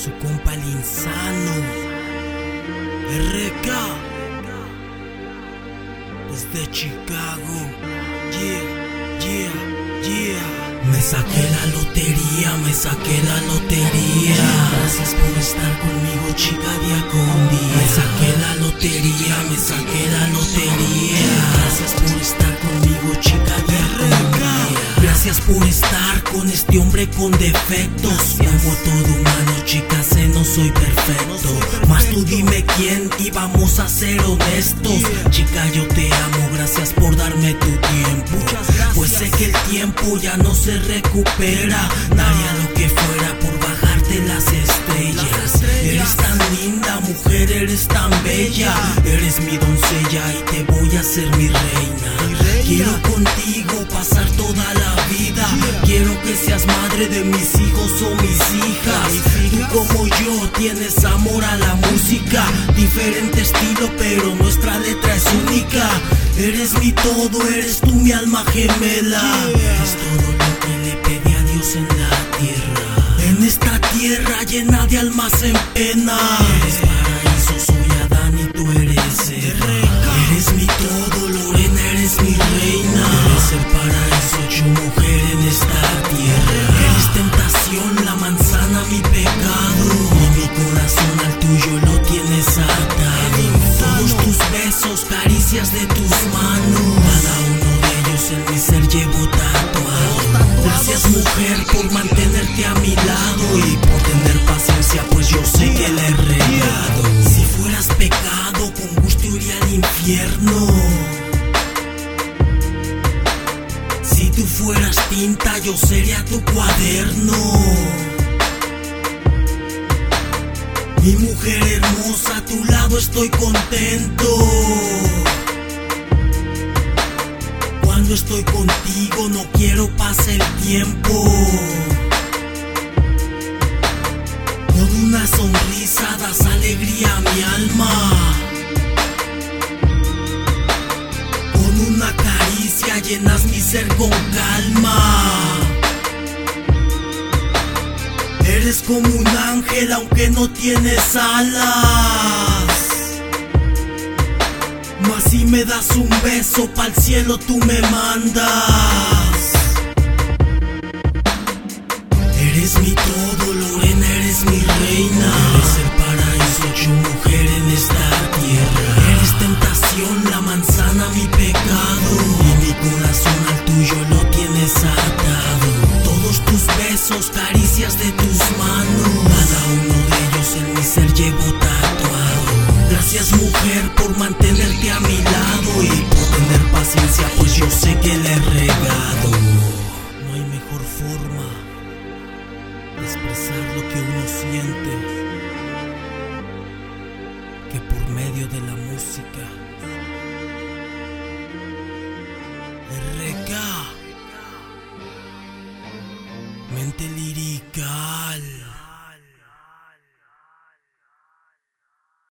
su compa el insano. RK. Desde Chicago. Yeah, yeah, yeah. Me saqué la lotería, me saqué la lotería. Gracias por estar conmigo, chica, día con día. Me saqué la lotería, me saqué la lotería. Gracias por estar Gracias por estar con este hombre con defectos. Como todo humano, chica, sé no soy perfecto. Más tú dime quién y vamos a ser honestos. Chica, yo te amo, gracias por darme tu tiempo. Pues sé que el tiempo ya no se recupera. Daría lo que fuera por bajarte las estrellas. Eres tan linda, mujer, eres tan bella. Eres mi doncella y te voy a ser mi reina. Quiero contigo pasar toda la vida. Quiero que seas madre de mis hijos o mis hijas. Tú como yo tienes amor a la música. Diferente estilo, pero nuestra letra es única. Eres mi todo, eres tú mi alma gemela. Es todo lo que le pedí a Dios en la tierra. En esta tierra llena de almas en pena. Mujer en esta tierra. Eres tentación, la manzana, mi pecado. Y mi corazón al tuyo lo tienes atado. Todos tus besos, caricias de tus manos. Cada uno de ellos en mi ser llevo tatuado. Gracias mujer por mantenerte a mi lado y por tener paciencia, fueras tinta, yo sería tu cuaderno. Mi mujer hermosa, a tu lado estoy contento. Cuando estoy contigo no quiero pase el tiempo. Llenas mi ser con calma. Eres como un ángel aunque no tienes alas. Mas si me das un beso pa'l cielo tú me mandas. Expresar lo que uno siente que por medio de la música. RK Mente lirical.